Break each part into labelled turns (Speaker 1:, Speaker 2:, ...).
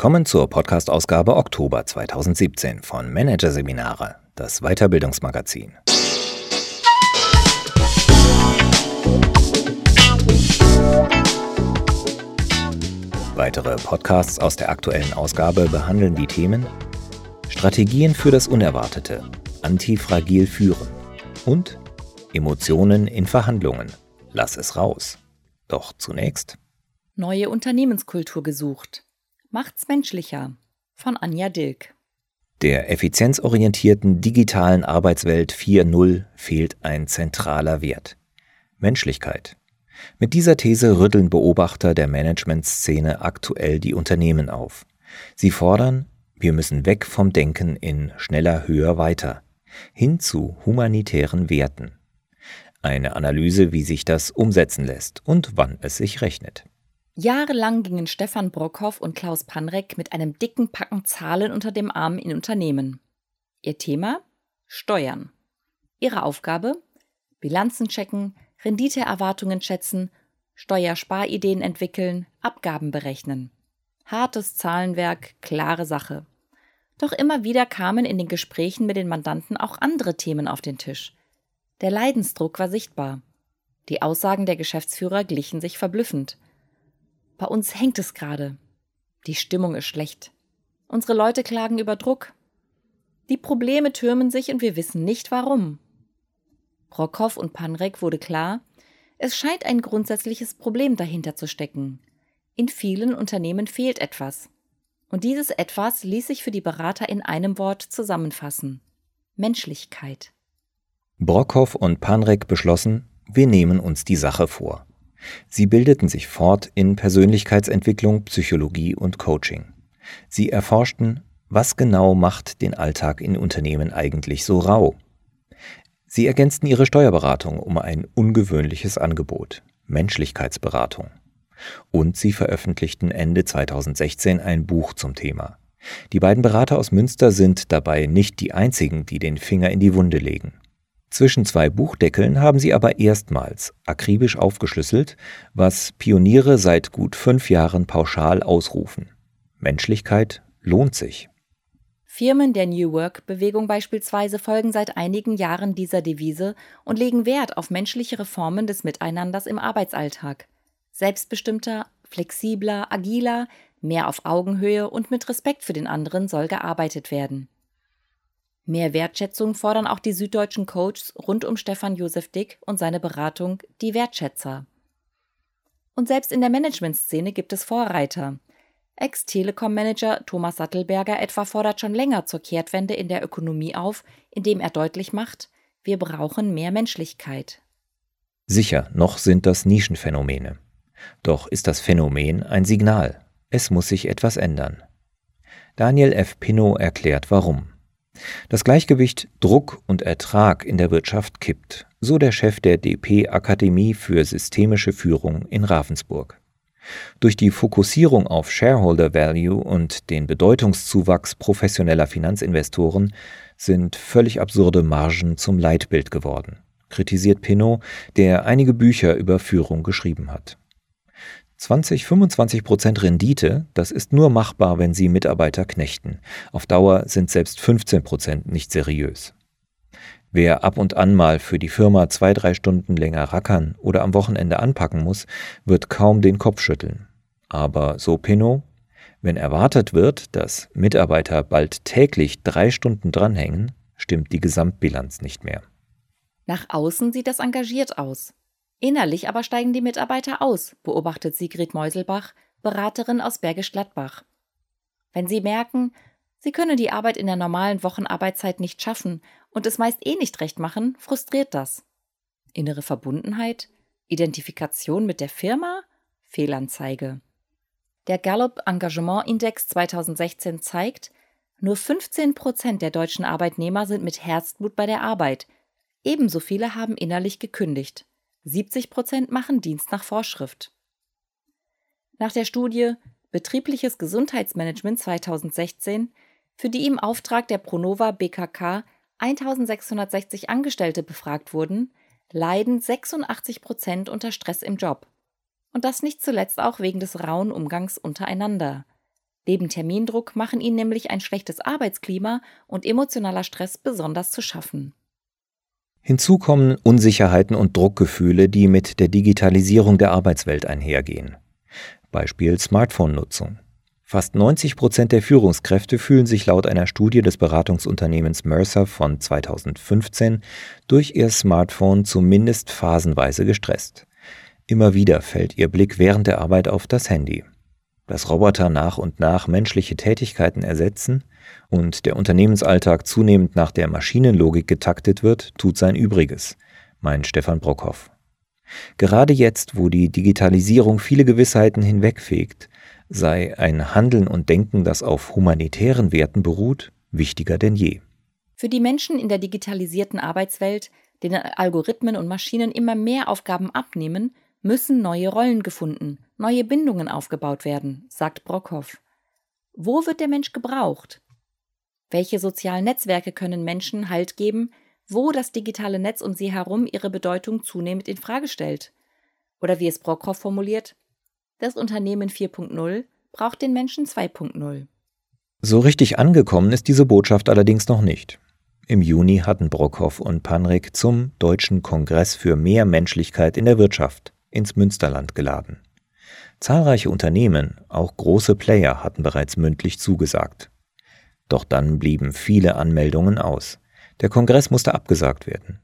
Speaker 1: Willkommen zur Podcast-Ausgabe Oktober 2017 von Managerseminare, das Weiterbildungsmagazin. Weitere Podcasts aus der aktuellen Ausgabe behandeln die Themen Strategien für das Unerwartete, Antifragil führen und Emotionen in Verhandlungen. Lass es raus. Doch zunächst
Speaker 2: Neue Unternehmenskultur gesucht. Macht's menschlicher. Von Anja Dilk.
Speaker 1: Der effizienzorientierten digitalen Arbeitswelt 4.0 fehlt ein zentraler Wert. Menschlichkeit. Mit dieser These rütteln Beobachter der Managementszene aktuell die Unternehmen auf. Sie fordern, wir müssen weg vom Denken in schneller, höher, weiter, hin zu humanitären Werten. Eine Analyse, wie sich das umsetzen lässt und wann es sich rechnet.
Speaker 2: Jahrelang gingen Stefan Brockhoff und Klaus Panrek mit einem dicken Packen Zahlen unter dem Arm in Unternehmen. Ihr Thema? Steuern. Ihre Aufgabe? Bilanzen checken, Renditeerwartungen schätzen, Steuersparideen entwickeln, Abgaben berechnen. Hartes Zahlenwerk, klare Sache. Doch immer wieder kamen in den Gesprächen mit den Mandanten auch andere Themen auf den Tisch. Der Leidensdruck war sichtbar. Die Aussagen der Geschäftsführer glichen sich verblüffend. Bei uns hängt es gerade. Die Stimmung ist schlecht. Unsere Leute klagen über Druck. Die Probleme türmen sich und wir wissen nicht warum. Brockhoff und Panrek wurde klar, es scheint ein grundsätzliches Problem dahinter zu stecken. In vielen Unternehmen fehlt etwas. Und dieses etwas ließ sich für die Berater in einem Wort zusammenfassen. Menschlichkeit.
Speaker 1: Brockhoff und Panrek beschlossen, wir nehmen uns die Sache vor. Sie bildeten sich fort in Persönlichkeitsentwicklung, Psychologie und Coaching. Sie erforschten, was genau macht den Alltag in Unternehmen eigentlich so rau? Sie ergänzten ihre Steuerberatung um ein ungewöhnliches Angebot, Menschlichkeitsberatung. Und sie veröffentlichten Ende 2016 ein Buch zum Thema. Die beiden Berater aus Münster sind dabei nicht die einzigen, die den Finger in die Wunde legen. Zwischen zwei Buchdeckeln haben sie aber erstmals akribisch aufgeschlüsselt, was Pioniere seit gut fünf Jahren pauschal ausrufen. Menschlichkeit lohnt sich.
Speaker 2: Firmen der New Work-Bewegung beispielsweise folgen seit einigen Jahren dieser Devise und legen Wert auf menschlichere Formen des Miteinanders im Arbeitsalltag. Selbstbestimmter, flexibler, agiler, mehr auf Augenhöhe und mit Respekt für den anderen soll gearbeitet werden. Mehr Wertschätzung fordern auch die süddeutschen Coaches rund um Stefan Josef Dick und seine Beratung Die Wertschätzer. Und selbst in der Managementszene gibt es Vorreiter. Ex-Telekom-Manager Thomas Sattelberger etwa fordert schon länger zur Kehrtwende in der Ökonomie auf, indem er deutlich macht, wir brauchen mehr Menschlichkeit.
Speaker 1: Sicher, noch sind das Nischenphänomene. Doch ist das Phänomen ein Signal. Es muss sich etwas ändern. Daniel F. Pinot erklärt warum. Das Gleichgewicht Druck und Ertrag in der Wirtschaft kippt, so der Chef der DP Akademie für systemische Führung in Ravensburg. Durch die Fokussierung auf Shareholder Value und den Bedeutungszuwachs professioneller Finanzinvestoren sind völlig absurde Margen zum Leitbild geworden, kritisiert Pinot, der einige Bücher über Führung geschrieben hat. 20, 25 Prozent Rendite, das ist nur machbar, wenn Sie Mitarbeiter knechten. Auf Dauer sind selbst 15 Prozent nicht seriös. Wer ab und an mal für die Firma zwei, drei Stunden länger rackern oder am Wochenende anpacken muss, wird kaum den Kopf schütteln. Aber so Pinot, wenn erwartet wird, dass Mitarbeiter bald täglich drei Stunden dranhängen, stimmt die Gesamtbilanz nicht mehr.
Speaker 2: Nach außen sieht das engagiert aus. Innerlich aber steigen die Mitarbeiter aus, beobachtet Sigrid Meuselbach, Beraterin aus Bergisch Gladbach. Wenn sie merken, sie können die Arbeit in der normalen Wochenarbeitszeit nicht schaffen und es meist eh nicht recht machen, frustriert das. Innere Verbundenheit, Identifikation mit der Firma, Fehlanzeige. Der Gallup Engagement Index 2016 zeigt, nur 15 Prozent der deutschen Arbeitnehmer sind mit Herzblut bei der Arbeit. Ebenso viele haben innerlich gekündigt. 70 Prozent machen Dienst nach Vorschrift. Nach der Studie Betriebliches Gesundheitsmanagement 2016, für die im Auftrag der Pronova BKK 1660 Angestellte befragt wurden, leiden 86 Prozent unter Stress im Job. Und das nicht zuletzt auch wegen des rauen Umgangs untereinander. Neben Termindruck machen ihnen nämlich ein schlechtes Arbeitsklima und emotionaler Stress besonders zu schaffen.
Speaker 1: Hinzu kommen Unsicherheiten und Druckgefühle, die mit der Digitalisierung der Arbeitswelt einhergehen. Beispiel Smartphone-Nutzung. Fast 90 Prozent der Führungskräfte fühlen sich laut einer Studie des Beratungsunternehmens Mercer von 2015 durch ihr Smartphone zumindest phasenweise gestresst. Immer wieder fällt ihr Blick während der Arbeit auf das Handy. Dass Roboter nach und nach menschliche Tätigkeiten ersetzen und der Unternehmensalltag zunehmend nach der Maschinenlogik getaktet wird, tut sein Übriges, meint Stefan Brockhoff. Gerade jetzt, wo die Digitalisierung viele Gewissheiten hinwegfegt, sei ein Handeln und Denken, das auf humanitären Werten beruht, wichtiger denn je.
Speaker 2: Für die Menschen in der digitalisierten Arbeitswelt, denen Algorithmen und Maschinen immer mehr Aufgaben abnehmen, müssen neue Rollen gefunden, neue Bindungen aufgebaut werden, sagt Brockhoff. Wo wird der Mensch gebraucht? Welche sozialen Netzwerke können Menschen Halt geben, wo das digitale Netz um sie herum ihre Bedeutung zunehmend in Frage stellt? Oder wie es Brockhoff formuliert, das Unternehmen 4.0 braucht den Menschen 2.0.
Speaker 1: So richtig angekommen ist diese Botschaft allerdings noch nicht. Im Juni hatten Brockhoff und Panrik zum Deutschen Kongress für mehr Menschlichkeit in der Wirtschaft ins Münsterland geladen. Zahlreiche Unternehmen, auch große Player, hatten bereits mündlich zugesagt. Doch dann blieben viele Anmeldungen aus. Der Kongress musste abgesagt werden.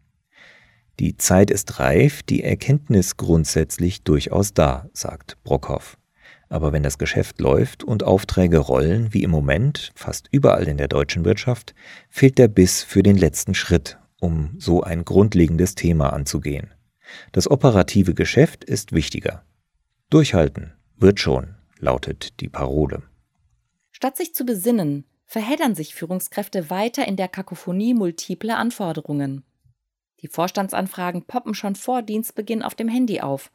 Speaker 1: Die Zeit ist reif, die Erkenntnis grundsätzlich durchaus da, sagt Brockhoff. Aber wenn das Geschäft läuft und Aufträge rollen, wie im Moment, fast überall in der deutschen Wirtschaft, fehlt der Biss für den letzten Schritt, um so ein grundlegendes Thema anzugehen. Das operative Geschäft ist wichtiger. Durchhalten wird schon, lautet die Parole.
Speaker 2: Statt sich zu besinnen, verheddern sich Führungskräfte weiter in der Kakophonie multipler Anforderungen. Die Vorstandsanfragen poppen schon vor Dienstbeginn auf dem Handy auf.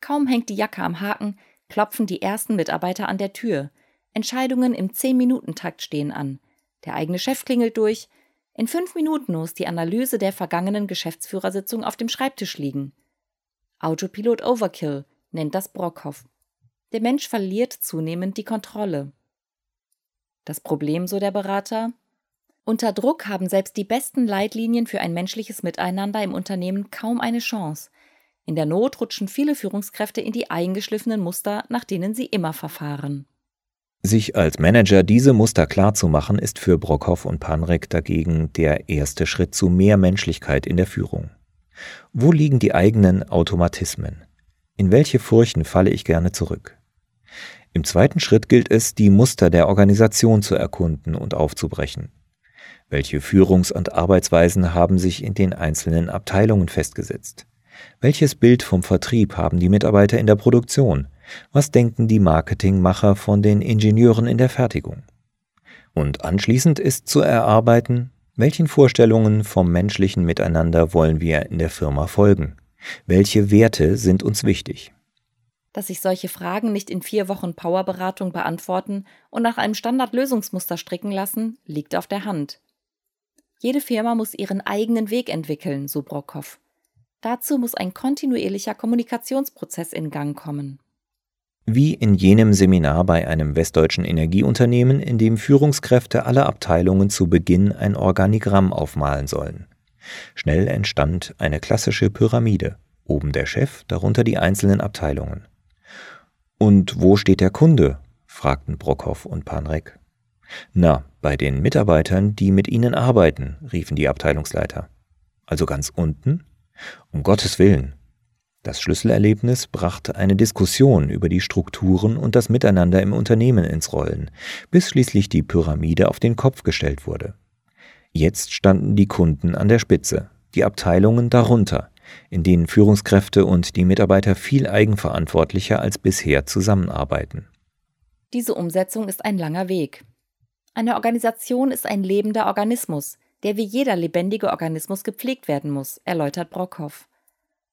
Speaker 2: Kaum hängt die Jacke am Haken, klopfen die ersten Mitarbeiter an der Tür. Entscheidungen im 10-Minuten-Takt stehen an. Der eigene Chef klingelt durch. In fünf Minuten muss die Analyse der vergangenen Geschäftsführersitzung auf dem Schreibtisch liegen. Autopilot Overkill nennt das Brockhoff. Der Mensch verliert zunehmend die Kontrolle. Das Problem, so der Berater, unter Druck haben selbst die besten Leitlinien für ein menschliches Miteinander im Unternehmen kaum eine Chance. In der Not rutschen viele Führungskräfte in die eingeschliffenen Muster, nach denen sie immer verfahren.
Speaker 1: Sich als Manager diese Muster klarzumachen, ist für Brockhoff und Panrek dagegen der erste Schritt zu mehr Menschlichkeit in der Führung. Wo liegen die eigenen Automatismen? In welche Furchen falle ich gerne zurück? Im zweiten Schritt gilt es, die Muster der Organisation zu erkunden und aufzubrechen. Welche Führungs- und Arbeitsweisen haben sich in den einzelnen Abteilungen festgesetzt? Welches Bild vom Vertrieb haben die Mitarbeiter in der Produktion? Was denken die Marketingmacher von den Ingenieuren in der Fertigung? Und anschließend ist zu erarbeiten, welchen Vorstellungen vom menschlichen Miteinander wollen wir in der Firma folgen? Welche Werte sind uns wichtig?
Speaker 2: Dass sich solche Fragen nicht in vier Wochen Powerberatung beantworten und nach einem Standardlösungsmuster stricken lassen, liegt auf der Hand. Jede Firma muss ihren eigenen Weg entwickeln, so Brockhoff. Dazu muss ein kontinuierlicher Kommunikationsprozess in Gang kommen.
Speaker 1: Wie in jenem Seminar bei einem westdeutschen Energieunternehmen, in dem Führungskräfte aller Abteilungen zu Beginn ein Organigramm aufmalen sollen. Schnell entstand eine klassische Pyramide, oben der Chef, darunter die einzelnen Abteilungen. Und wo steht der Kunde? fragten Brockhoff und Panrek. Na, bei den Mitarbeitern, die mit Ihnen arbeiten, riefen die Abteilungsleiter. Also ganz unten? Um Gottes Willen. Das Schlüsselerlebnis brachte eine Diskussion über die Strukturen und das Miteinander im Unternehmen ins Rollen, bis schließlich die Pyramide auf den Kopf gestellt wurde. Jetzt standen die Kunden an der Spitze, die Abteilungen darunter, in denen Führungskräfte und die Mitarbeiter viel eigenverantwortlicher als bisher zusammenarbeiten.
Speaker 2: Diese Umsetzung ist ein langer Weg. Eine Organisation ist ein lebender Organismus, der wie jeder lebendige Organismus gepflegt werden muss, erläutert Brockhoff.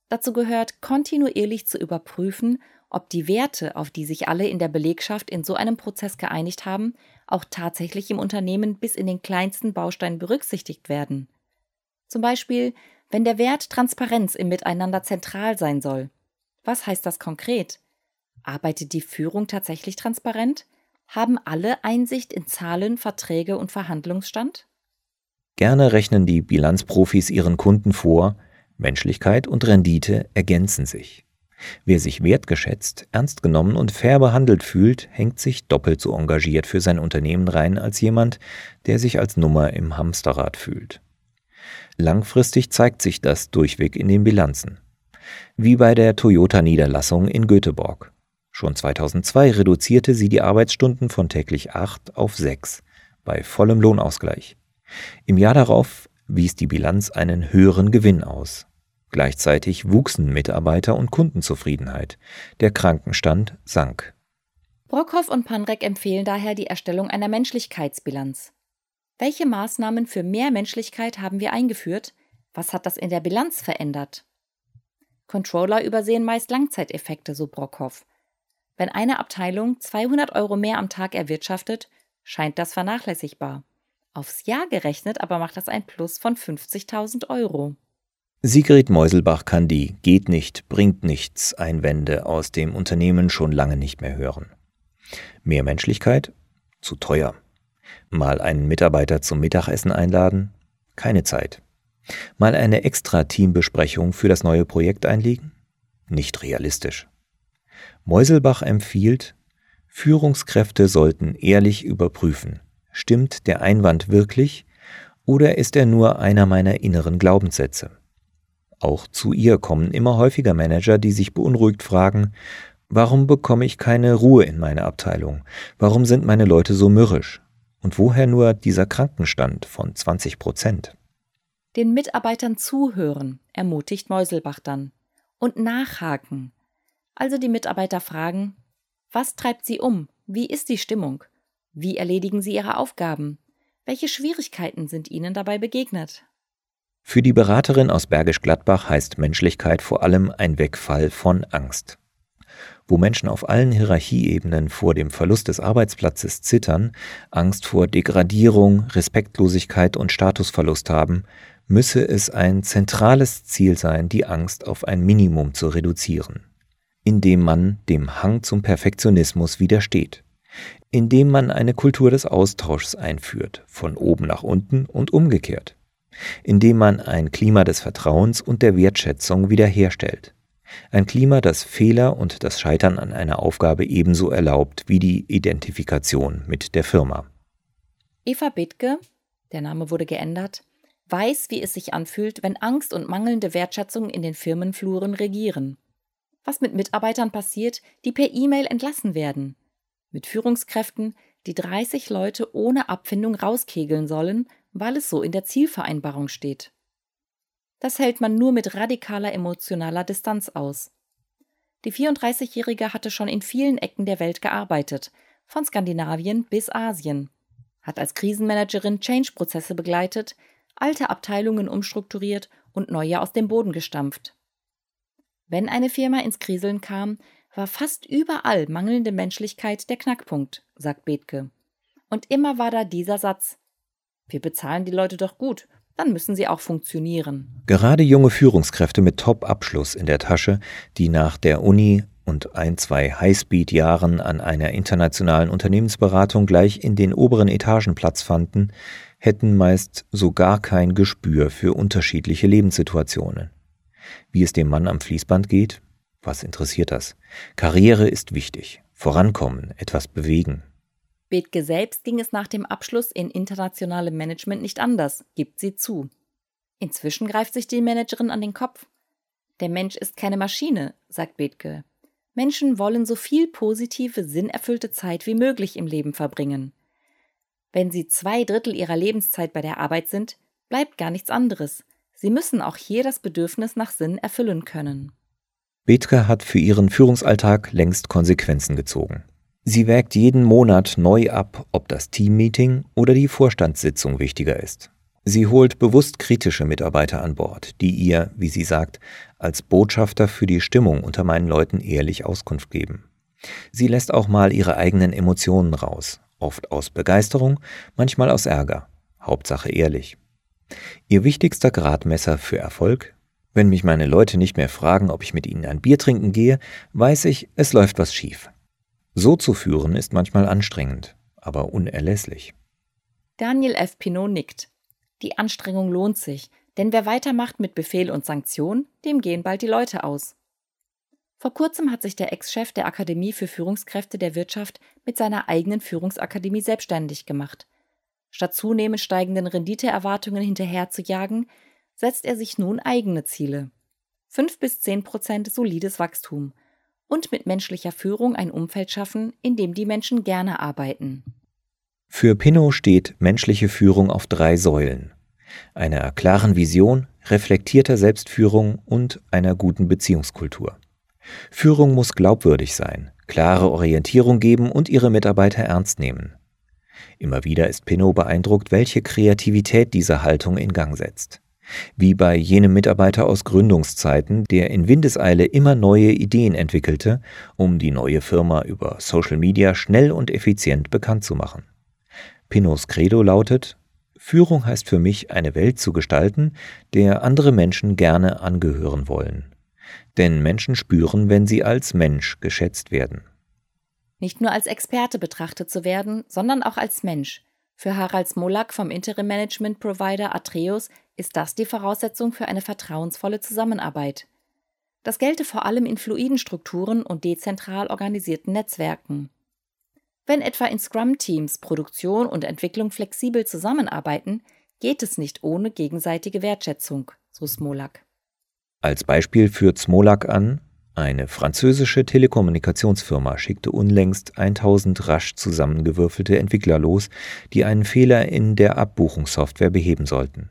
Speaker 2: Dazu gehört, kontinuierlich zu überprüfen, ob die Werte, auf die sich alle in der Belegschaft in so einem Prozess geeinigt haben, auch tatsächlich im Unternehmen bis in den kleinsten Baustein berücksichtigt werden. Zum Beispiel, wenn der Wert Transparenz im Miteinander zentral sein soll. Was heißt das konkret? Arbeitet die Führung tatsächlich transparent? Haben alle Einsicht in Zahlen, Verträge und Verhandlungsstand?
Speaker 1: Gerne rechnen die Bilanzprofis ihren Kunden vor, Menschlichkeit und Rendite ergänzen sich. Wer sich wertgeschätzt, ernst genommen und fair behandelt fühlt, hängt sich doppelt so engagiert für sein Unternehmen rein als jemand, der sich als Nummer im Hamsterrad fühlt. Langfristig zeigt sich das durchweg in den Bilanzen. Wie bei der Toyota-Niederlassung in Göteborg. Schon 2002 reduzierte sie die Arbeitsstunden von täglich acht auf sechs, bei vollem Lohnausgleich. Im Jahr darauf wies die Bilanz einen höheren Gewinn aus. Gleichzeitig wuchsen Mitarbeiter- und Kundenzufriedenheit. Der Krankenstand sank.
Speaker 2: Brockhoff und Panrek empfehlen daher die Erstellung einer Menschlichkeitsbilanz. Welche Maßnahmen für mehr Menschlichkeit haben wir eingeführt? Was hat das in der Bilanz verändert? Controller übersehen meist Langzeiteffekte, so Brockhoff. Wenn eine Abteilung 200 Euro mehr am Tag erwirtschaftet, scheint das vernachlässigbar. Aufs Jahr gerechnet aber macht das ein Plus von 50.000 Euro.
Speaker 1: Sigrid Meuselbach kann die Geht nicht, bringt nichts Einwände aus dem Unternehmen schon lange nicht mehr hören. Mehr Menschlichkeit? Zu teuer. Mal einen Mitarbeiter zum Mittagessen einladen? Keine Zeit. Mal eine extra Teambesprechung für das neue Projekt einlegen? Nicht realistisch. Meuselbach empfiehlt, Führungskräfte sollten ehrlich überprüfen, stimmt der Einwand wirklich oder ist er nur einer meiner inneren Glaubenssätze? Auch zu ihr kommen immer häufiger Manager, die sich beunruhigt fragen, warum bekomme ich keine Ruhe in meiner Abteilung? Warum sind meine Leute so mürrisch? Und woher nur dieser Krankenstand von 20 Prozent?
Speaker 2: Den Mitarbeitern zuhören, ermutigt Meuselbach dann. Und nachhaken. Also die Mitarbeiter fragen, was treibt sie um? Wie ist die Stimmung? Wie erledigen sie ihre Aufgaben? Welche Schwierigkeiten sind ihnen dabei begegnet?
Speaker 1: Für die Beraterin aus Bergisch Gladbach heißt Menschlichkeit vor allem ein Wegfall von Angst. Wo Menschen auf allen Hierarchieebenen vor dem Verlust des Arbeitsplatzes zittern, Angst vor Degradierung, Respektlosigkeit und Statusverlust haben, müsse es ein zentrales Ziel sein, die Angst auf ein Minimum zu reduzieren, indem man dem Hang zum Perfektionismus widersteht, indem man eine Kultur des Austauschs einführt, von oben nach unten und umgekehrt indem man ein Klima des Vertrauens und der Wertschätzung wiederherstellt. Ein Klima, das Fehler und das Scheitern an einer Aufgabe ebenso erlaubt wie die Identifikation mit der Firma.
Speaker 2: Eva Bittke, der Name wurde geändert, weiß, wie es sich anfühlt, wenn Angst und mangelnde Wertschätzung in den Firmenfluren regieren. Was mit Mitarbeitern passiert, die per E-Mail entlassen werden. Mit Führungskräften, die 30 Leute ohne Abfindung rauskegeln sollen, weil es so in der Zielvereinbarung steht. Das hält man nur mit radikaler emotionaler Distanz aus. Die 34-Jährige hatte schon in vielen Ecken der Welt gearbeitet, von Skandinavien bis Asien, hat als Krisenmanagerin Change-Prozesse begleitet, alte Abteilungen umstrukturiert und neue aus dem Boden gestampft. Wenn eine Firma ins Kriseln kam, war fast überall mangelnde Menschlichkeit der Knackpunkt, sagt Bethke. Und immer war da dieser Satz: wir bezahlen die Leute doch gut, dann müssen sie auch funktionieren.
Speaker 1: Gerade junge Führungskräfte mit Top-Abschluss in der Tasche, die nach der Uni und ein, zwei Highspeed-Jahren an einer internationalen Unternehmensberatung gleich in den oberen Etagen Platz fanden, hätten meist so gar kein Gespür für unterschiedliche Lebenssituationen. Wie es dem Mann am Fließband geht? Was interessiert das? Karriere ist wichtig. Vorankommen, etwas bewegen.
Speaker 2: Bethke selbst ging es nach dem Abschluss in internationalem Management nicht anders, gibt sie zu. Inzwischen greift sich die Managerin an den Kopf. Der Mensch ist keine Maschine, sagt Bethke. Menschen wollen so viel positive, sinnerfüllte Zeit wie möglich im Leben verbringen. Wenn sie zwei Drittel ihrer Lebenszeit bei der Arbeit sind, bleibt gar nichts anderes. Sie müssen auch hier das Bedürfnis nach Sinn erfüllen können.
Speaker 1: Bethke hat für ihren Führungsalltag längst Konsequenzen gezogen. Sie wägt jeden Monat neu ab, ob das Teammeeting oder die Vorstandssitzung wichtiger ist. Sie holt bewusst kritische Mitarbeiter an Bord, die ihr, wie sie sagt, als Botschafter für die Stimmung unter meinen Leuten ehrlich Auskunft geben. Sie lässt auch mal ihre eigenen Emotionen raus, oft aus Begeisterung, manchmal aus Ärger, Hauptsache ehrlich. Ihr wichtigster Gradmesser für Erfolg? Wenn mich meine Leute nicht mehr fragen, ob ich mit ihnen ein Bier trinken gehe, weiß ich, es läuft was schief. So zu führen ist manchmal anstrengend, aber unerlässlich.
Speaker 2: Daniel F. Pinot nickt. Die Anstrengung lohnt sich, denn wer weitermacht mit Befehl und Sanktion, dem gehen bald die Leute aus. Vor kurzem hat sich der Ex-Chef der Akademie für Führungskräfte der Wirtschaft mit seiner eigenen Führungsakademie selbstständig gemacht. Statt zunehmend steigenden Renditeerwartungen hinterherzujagen, setzt er sich nun eigene Ziele. 5 bis 10 Prozent solides Wachstum und mit menschlicher Führung ein Umfeld schaffen, in dem die Menschen gerne arbeiten.
Speaker 1: Für Pinot steht menschliche Führung auf drei Säulen. Einer klaren Vision, reflektierter Selbstführung und einer guten Beziehungskultur. Führung muss glaubwürdig sein, klare Orientierung geben und ihre Mitarbeiter ernst nehmen. Immer wieder ist Pinot beeindruckt, welche Kreativität diese Haltung in Gang setzt. Wie bei jenem Mitarbeiter aus Gründungszeiten, der in Windeseile immer neue Ideen entwickelte, um die neue Firma über Social Media schnell und effizient bekannt zu machen. Pinots Credo lautet, Führung heißt für mich, eine Welt zu gestalten, der andere Menschen gerne angehören wollen. Denn Menschen spüren, wenn sie als Mensch geschätzt werden.
Speaker 2: Nicht nur als Experte betrachtet zu werden, sondern auch als Mensch. Für Harald Smolak vom Interim Management Provider Atreus ist das die Voraussetzung für eine vertrauensvolle Zusammenarbeit. Das gelte vor allem in fluiden Strukturen und dezentral organisierten Netzwerken. Wenn etwa in Scrum-Teams Produktion und Entwicklung flexibel zusammenarbeiten, geht es nicht ohne gegenseitige Wertschätzung, so Smolak.
Speaker 1: Als Beispiel führt Smolak an, eine französische Telekommunikationsfirma schickte unlängst 1000 rasch zusammengewürfelte Entwickler los, die einen Fehler in der Abbuchungssoftware beheben sollten.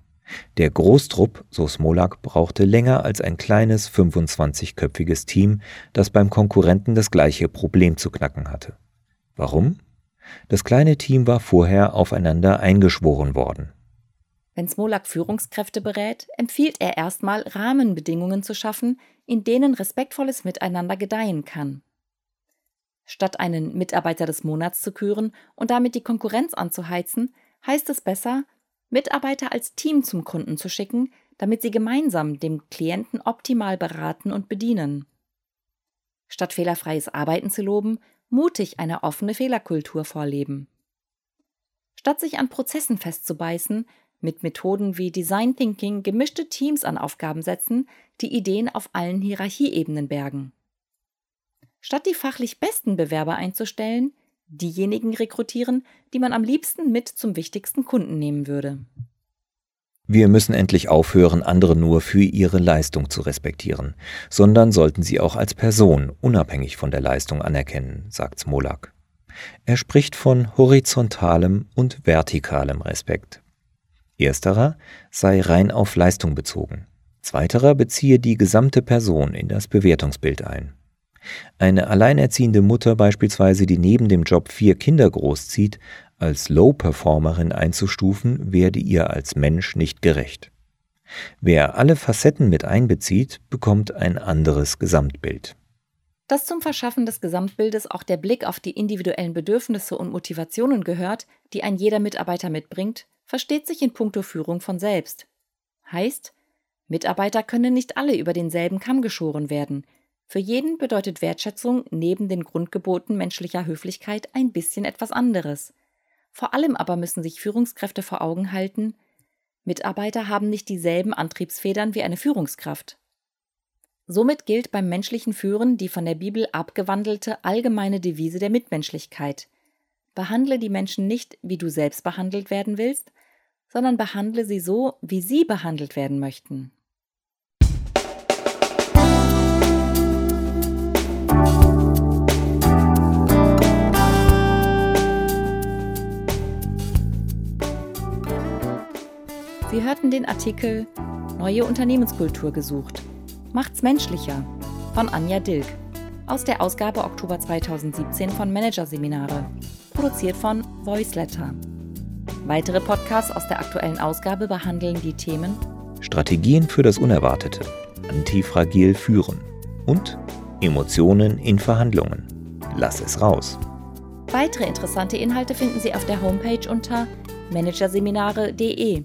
Speaker 1: Der Großtrupp, so Smolak, brauchte länger als ein kleines 25-köpfiges Team, das beim Konkurrenten das gleiche Problem zu knacken hatte. Warum? Das kleine Team war vorher aufeinander eingeschworen worden.
Speaker 2: Wenn Smolak Führungskräfte berät, empfiehlt er erstmal Rahmenbedingungen zu schaffen, in denen respektvolles Miteinander gedeihen kann. Statt einen Mitarbeiter des Monats zu küren und damit die Konkurrenz anzuheizen, heißt es besser, Mitarbeiter als Team zum Kunden zu schicken, damit sie gemeinsam dem Klienten optimal beraten und bedienen. Statt fehlerfreies Arbeiten zu loben, mutig eine offene Fehlerkultur vorleben. Statt sich an Prozessen festzubeißen, mit Methoden wie Design Thinking gemischte Teams an Aufgaben setzen, die Ideen auf allen Hierarchieebenen bergen. Statt die fachlich besten Bewerber einzustellen, diejenigen rekrutieren, die man am liebsten mit zum wichtigsten Kunden nehmen würde.
Speaker 1: Wir müssen endlich aufhören, andere nur für ihre Leistung zu respektieren, sondern sollten sie auch als Person unabhängig von der Leistung anerkennen, sagt Smolak. Er spricht von horizontalem und vertikalem Respekt. Ersterer sei rein auf Leistung bezogen. Zweiterer beziehe die gesamte Person in das Bewertungsbild ein. Eine alleinerziehende Mutter beispielsweise, die neben dem Job vier Kinder großzieht, als Low-Performerin einzustufen, werde ihr als Mensch nicht gerecht. Wer alle Facetten mit einbezieht, bekommt ein anderes Gesamtbild.
Speaker 2: Dass zum Verschaffen des Gesamtbildes auch der Blick auf die individuellen Bedürfnisse und Motivationen gehört, die ein jeder Mitarbeiter mitbringt, versteht sich in puncto Führung von selbst. Heißt, Mitarbeiter können nicht alle über denselben Kamm geschoren werden. Für jeden bedeutet Wertschätzung neben den Grundgeboten menschlicher Höflichkeit ein bisschen etwas anderes. Vor allem aber müssen sich Führungskräfte vor Augen halten, Mitarbeiter haben nicht dieselben Antriebsfedern wie eine Führungskraft. Somit gilt beim menschlichen Führen die von der Bibel abgewandelte allgemeine Devise der Mitmenschlichkeit. Behandle die Menschen nicht, wie du selbst behandelt werden willst, sondern behandle sie so, wie sie behandelt werden möchten. Sie hörten den Artikel Neue Unternehmenskultur gesucht. Macht's menschlicher von Anja Dilk aus der Ausgabe Oktober 2017 von Managerseminare, produziert von Voiceletter. Weitere Podcasts aus der aktuellen Ausgabe behandeln die Themen
Speaker 1: Strategien für das Unerwartete, antifragil führen und Emotionen in Verhandlungen. Lass es raus.
Speaker 2: Weitere interessante Inhalte finden Sie auf der Homepage unter managerseminare.de